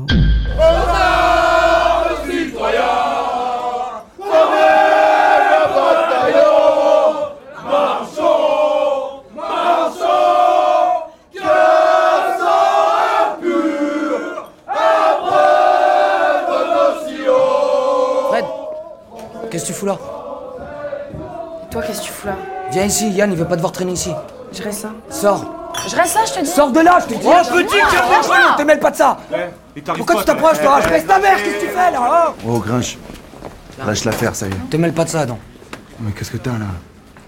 Fred, qu'est-ce que tu fous là? Et toi, qu'est-ce que tu fous là? Viens ici, Yann, il veut pas devoir traîner ici. Je reste là. Sors. Je reste là, je te dis. Sors de là, je te dis. Oh, petit, ne te mêle pas de ça. Ouais, Pourquoi tu t'approches, toi Je reste ta mère, qu'est-ce que tu fais là Oh, Grinch. Lâche l'affaire, ça y est. Te mêle pas de ça, Adam. Mais qu'est-ce que t'as là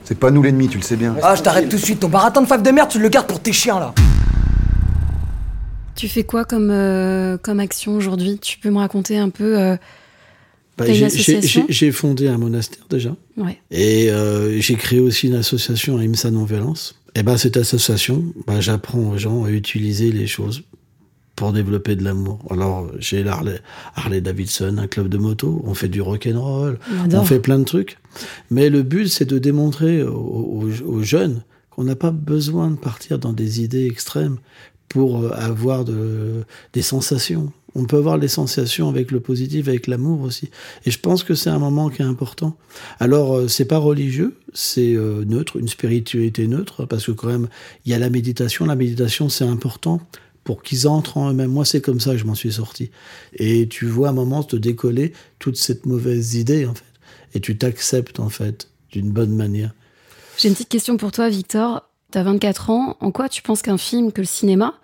C'est pas nous l'ennemi, tu le sais bien. Ah, je t'arrête tout de suite. Ton baratin de fave de merde, tu le gardes pour tes chiens là. Tu fais quoi comme, euh, comme action aujourd'hui? Tu peux me raconter un peu euh, bah, J'ai fondé un monastère déjà. Ouais. Et euh, j'ai créé aussi une association à IMSA Non-Violence. Et ben cette association, bah, j'apprends aux gens à utiliser les choses pour développer de l'amour. Alors j'ai l'Harley Harley Davidson, un club de moto, on fait du rock and roll, on fait plein de trucs. Mais le but c'est de démontrer aux, aux, aux jeunes qu'on n'a pas besoin de partir dans des idées extrêmes pour euh, avoir de, des sensations. On peut avoir les sensations avec le positif, avec l'amour aussi. Et je pense que c'est un moment qui est important. Alors, euh, c'est pas religieux, c'est euh, neutre, une spiritualité neutre, parce que quand même, il y a la méditation. La méditation, c'est important pour qu'ils entrent en eux-mêmes. Moi, c'est comme ça que je m'en suis sorti. Et tu vois un moment te décoller toute cette mauvaise idée, en fait. Et tu t'acceptes, en fait, d'une bonne manière. J'ai une petite question pour toi, Victor. T'as 24 ans. En quoi tu penses qu'un film, que le cinéma,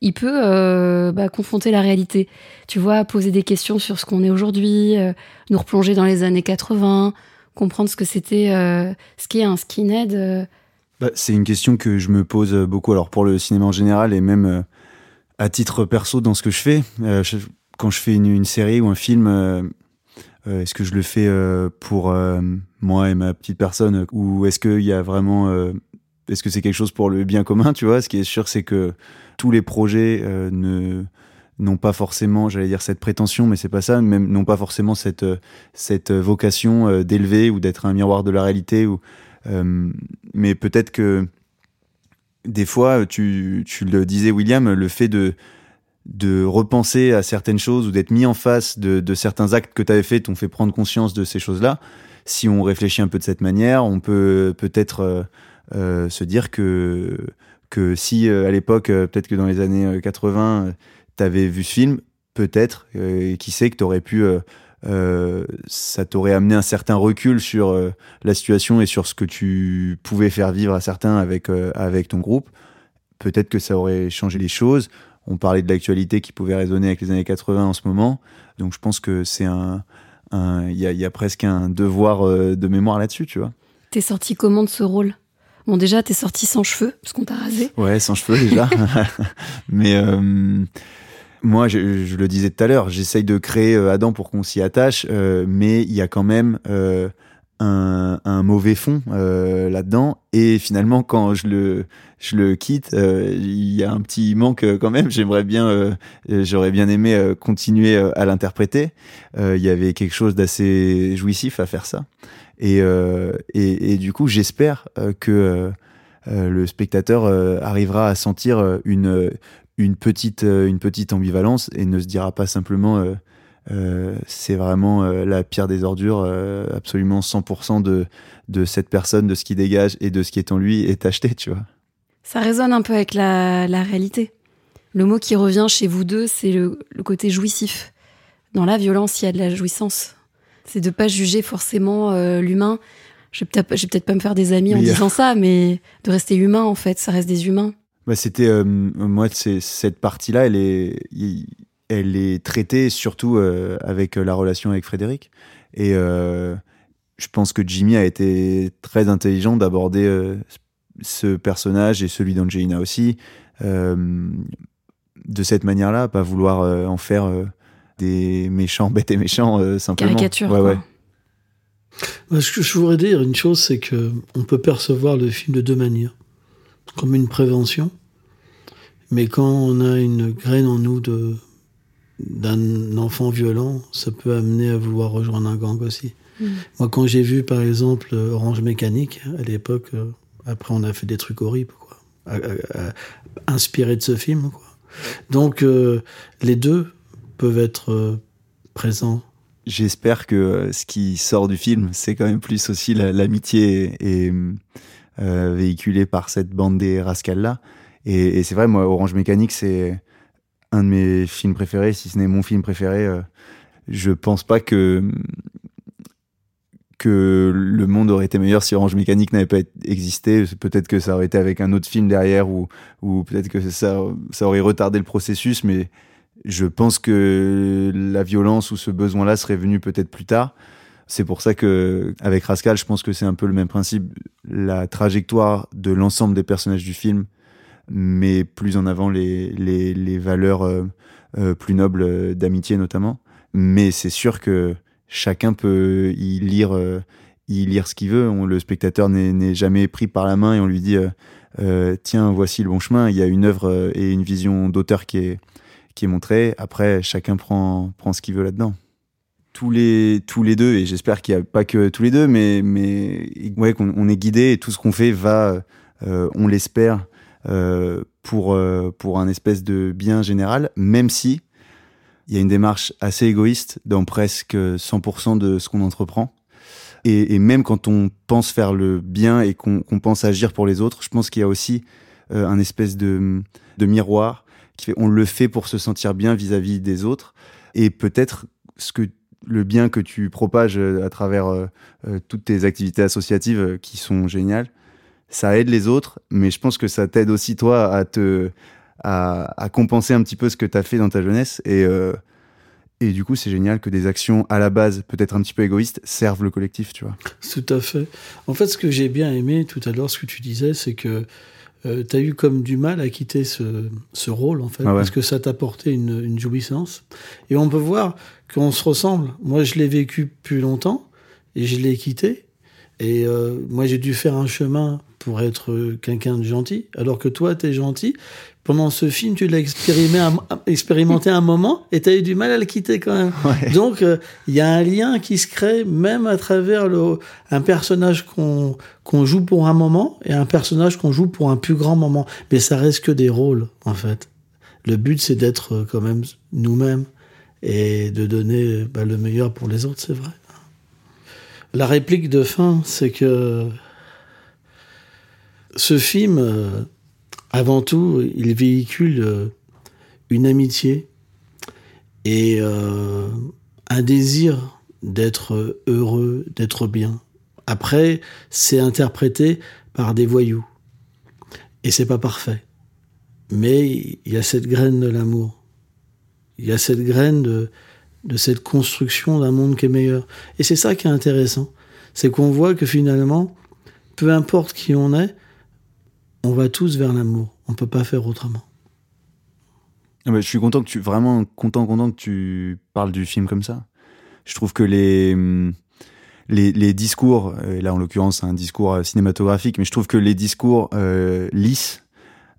il peut euh, bah, confronter la réalité. Tu vois, poser des questions sur ce qu'on est aujourd'hui, euh, nous replonger dans les années 80, comprendre ce que c'était, euh, ce qu'est un skinhead. euh. Bah, c'est une question que je me pose beaucoup, alors pour le cinéma en général et même à titre perso dans ce que je fais. Quand je fais une, série ou un film, est-ce que je le fais pour moi et ma petite personne ou est-ce qu'il y a vraiment est-ce que c'est quelque chose pour le bien commun, tu vois? Ce qui est sûr, c'est que tous les projets euh, n'ont pas forcément, j'allais dire cette prétention, mais c'est pas ça, même n'ont pas forcément cette cette vocation euh, d'élever ou d'être un miroir de la réalité. Ou, euh, mais peut-être que des fois, tu tu le disais, William, le fait de de repenser à certaines choses ou d'être mis en face de, certains actes que tu avais faits, t'ont fait prendre conscience de ces choses-là. Si on réfléchit un peu de cette manière, on peut peut-être euh, euh, se dire que que si euh, à l'époque, euh, peut-être que dans les années euh, 80, tu avais vu ce film, peut-être, euh, qui sait que tu aurais pu euh, euh, ça t'aurait amené un certain recul sur euh, la situation et sur ce que tu pouvais faire vivre à certains avec, euh, avec ton groupe. Peut-être que ça aurait changé les choses. On parlait de l'actualité qui pouvait résonner avec les années 80 en ce moment. Donc je pense que c'est un. Il y, y a presque un devoir euh, de mémoire là-dessus, tu vois. T'es sorti comment de ce rôle? Bon, déjà, t'es sorti sans cheveux, parce qu'on t'a rasé. Ouais, sans cheveux déjà. <laughs> Mais euh, moi, je, je le disais tout à l'heure, j'essaye de créer euh, Adam pour qu'on s'y attache, euh, mais il y a quand même euh, un, un mauvais fond là-dedans. Et finalement, quand je le, je le quitte, il y a un petit manque quand même. J'aimerais bien, j'aurais bien aimé continuer à l'interpréter. Il y avait quelque chose d'assez jouissif à faire ça. Et, euh, et, et du coup, j'espère euh, que euh, le spectateur arrivera à sentir une, une, petite, une petite ambivalence et ne se dira pas simplement c'est vraiment la pire des ordures, euh, absolument 100% de, de cette personne, de ce qui dégage et de ce qui est en lui est acheté, tu vois. Ça résonne un peu avec la, réalité. Le mot qui revient chez vous deux, c'est le côté jouissif. Dans la violence, il y a de la jouissance. C'est de pas juger forcément euh, l'humain. Je vais peut-être peut-être pas me faire des amis en Oui. disant ça, mais de rester humain en fait, ça reste des humains. Bah, c'était euh, moi cette partie-là, elle est elle est traitée surtout euh, avec la relation avec Frédéric et euh, je pense que Jimmy a été très intelligent d'aborder euh, ce personnage et celui d'Angelina aussi euh, de cette manière-là, pas vouloir euh, en faire euh, des méchants bêtes et méchants euh, simplement. Caricature, Ouais, quoi. ouais. Moi, Ce que je voudrais dire, une chose, c'est que on peut percevoir le film de deux manières. Comme une prévention, mais quand on a une graine en nous de d'un enfant violent, ça peut amener à vouloir rejoindre un gang aussi. Mm. Moi, quand j'ai vu, par exemple, Orange Mécanique, à l'époque, euh, après, on a fait des trucs horribles, quoi, à- à- à- inspirés de ce film, quoi. Donc, euh, les deux peuvent être euh, présents. J'espère que euh, ce qui sort du film, c'est quand même plus aussi la- l'amitié et, euh, véhiculée par cette bande des rascals là. Et, et c'est vrai, moi, Orange Mécanique, c'est un de mes films préférés, si ce n'est mon film préféré. euh, je pense pas que que le monde aurait été meilleur si Orange Mécanique n'avait pas existé. Peut-être que ça aurait été avec un autre film derrière ou, ou peut-être que ça, ça aurait retardé le processus, mais je pense que la violence ou ce besoin-là serait venu peut-être plus tard. C'est pour ça que, avec Rascal, je pense que c'est un peu le même principe. La trajectoire de l'ensemble des personnages du film, mais plus en avant les, valeurs euh, euh, plus nobles euh, d'amitié notamment. Mais c'est sûr que chacun peut y lire, y lire ce qu'il veut. Le spectateur n'est jamais pris par la main et on lui dit tiens, voici le bon chemin. Il y a une œuvre et une vision d'auteur qui est, qui est montrée. Après, chacun prend, prend ce qu'il veut là-dedans. Tous les, tous les deux, et j'espère qu'il n'y a pas que tous les deux, mais, mais ouais, qu'on on est guidé et tout ce qu'on fait va, euh, on l'espère, euh, pour, euh, pour un espèce de bien général, même si il y a une démarche assez égoïste dans presque 100% de ce qu'on entreprend. Et, et même quand on pense faire le bien et qu'on qu'on pense agir pour les autres, je pense qu'il y a aussi euh, un espèce de, de miroir on le fait pour se sentir bien vis-à-vis des autres. Et peut-être ce que le bien que tu propages euh, à travers euh, euh, toutes tes activités associatives qui sont géniales, ça aide les autres, mais je pense que ça t'aide aussi toi à te à, compenser un petit peu ce que tu as fait dans ta jeunesse et et du coup c'est génial que des actions à la base peut-être un petit peu égoïstes servent le collectif, tu vois. Tout à fait. En fait, ce que j'ai bien aimé tout à l'heure, ce que tu disais, c'est que tu as eu comme du mal à quitter ce, ce rôle, en fait, Ah ouais. parce que ça t'apportait une, une jouissance. Et on peut voir qu'on se ressemble. Moi, je l'ai vécu plus longtemps et je l'ai quitté. Et euh, moi, j'ai dû faire un chemin pour être euh, quelqu'un de gentil, alors que toi, tu es gentil. Pendant ce film, tu l'as expérimenté un, expérimenté un moment et tu as eu du mal à le quitter quand même. Ouais. Donc, euh, il y a un lien qui se crée même à travers le, un personnage qu'on qu'on joue pour un moment et un personnage qu'on joue pour un plus grand moment. Mais ça reste que des rôles, en fait. le but, c'est d'être quand même nous-mêmes et de donner bah, le meilleur pour les autres, c'est vrai. La réplique de fin, c'est que ce film, euh, avant tout, il véhicule euh, une amitié et euh, un désir d'être heureux, d'être bien. Après, c'est interprété par des voyous. Et c'est pas parfait. Mais il y a cette graine de l'amour. Il y a cette graine de, de cette construction d'un monde qui est meilleur. Et c'est ça qui est intéressant. C'est qu'on voit que finalement, peu importe qui on est, on va tous vers l'amour. On peut pas faire autrement. Ah bah, je suis content que tu, vraiment content, content que tu parles du film comme ça. Je trouve que les, hum, les, discours, et là en l'occurrence un discours euh, cinématographique, mais je trouve que les discours euh, lisses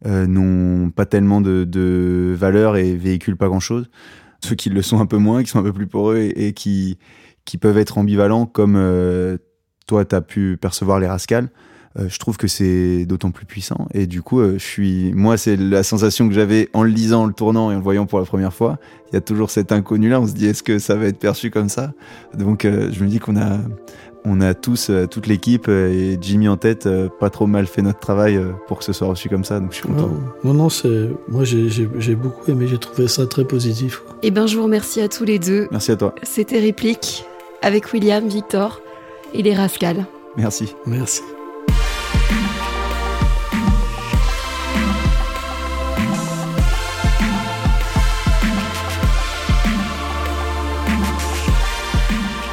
euh, n'ont pas tellement de, de valeur et véhiculent pas grand chose. Ceux qui le sont un peu moins, qui sont un peu plus poreux et, et qui, qui peuvent être ambivalents, comme euh, toi, tu as pu percevoir les rascals, euh, je trouve que c'est d'autant plus puissant. Et du coup, euh, je suis, moi, c'est la sensation que j'avais en le lisant, en le tournant et en le voyant pour la première fois. Il y a toujours cet inconnu-là. On se dit, est-ce que ça va être perçu comme ça? Donc, euh, je me dis qu'on a, on a tous, euh, toute l'équipe euh, et Jimmy en tête, euh, pas trop mal fait notre travail euh, pour que ce soit reçu comme ça. Donc, je suis content. Non, non, c'est, moi, j'ai, beaucoup aimé. J'ai trouvé ça très positif. Eh ben, je vous remercie à tous les deux. Merci à toi. C'était Réplique avec William, Victor et les Rascals. Merci. Merci.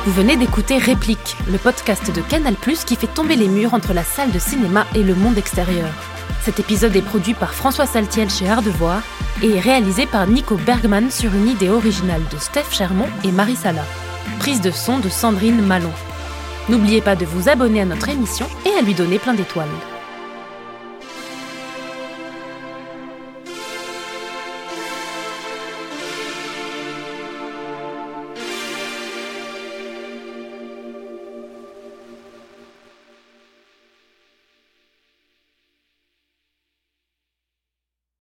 Vous venez d'écouter Réplique, le podcast de Canal+, qui fait tomber les murs entre la salle de cinéma et le monde extérieur. Cet épisode est produit par François Saltiel chez Art de Voir et est réalisé par Nico Bergman sur une idée originale de Steph Chermont et Marie Sala. Prise de son de Sandrine Malon. N'oubliez pas de vous abonner à notre émission et à lui donner plein d'étoiles.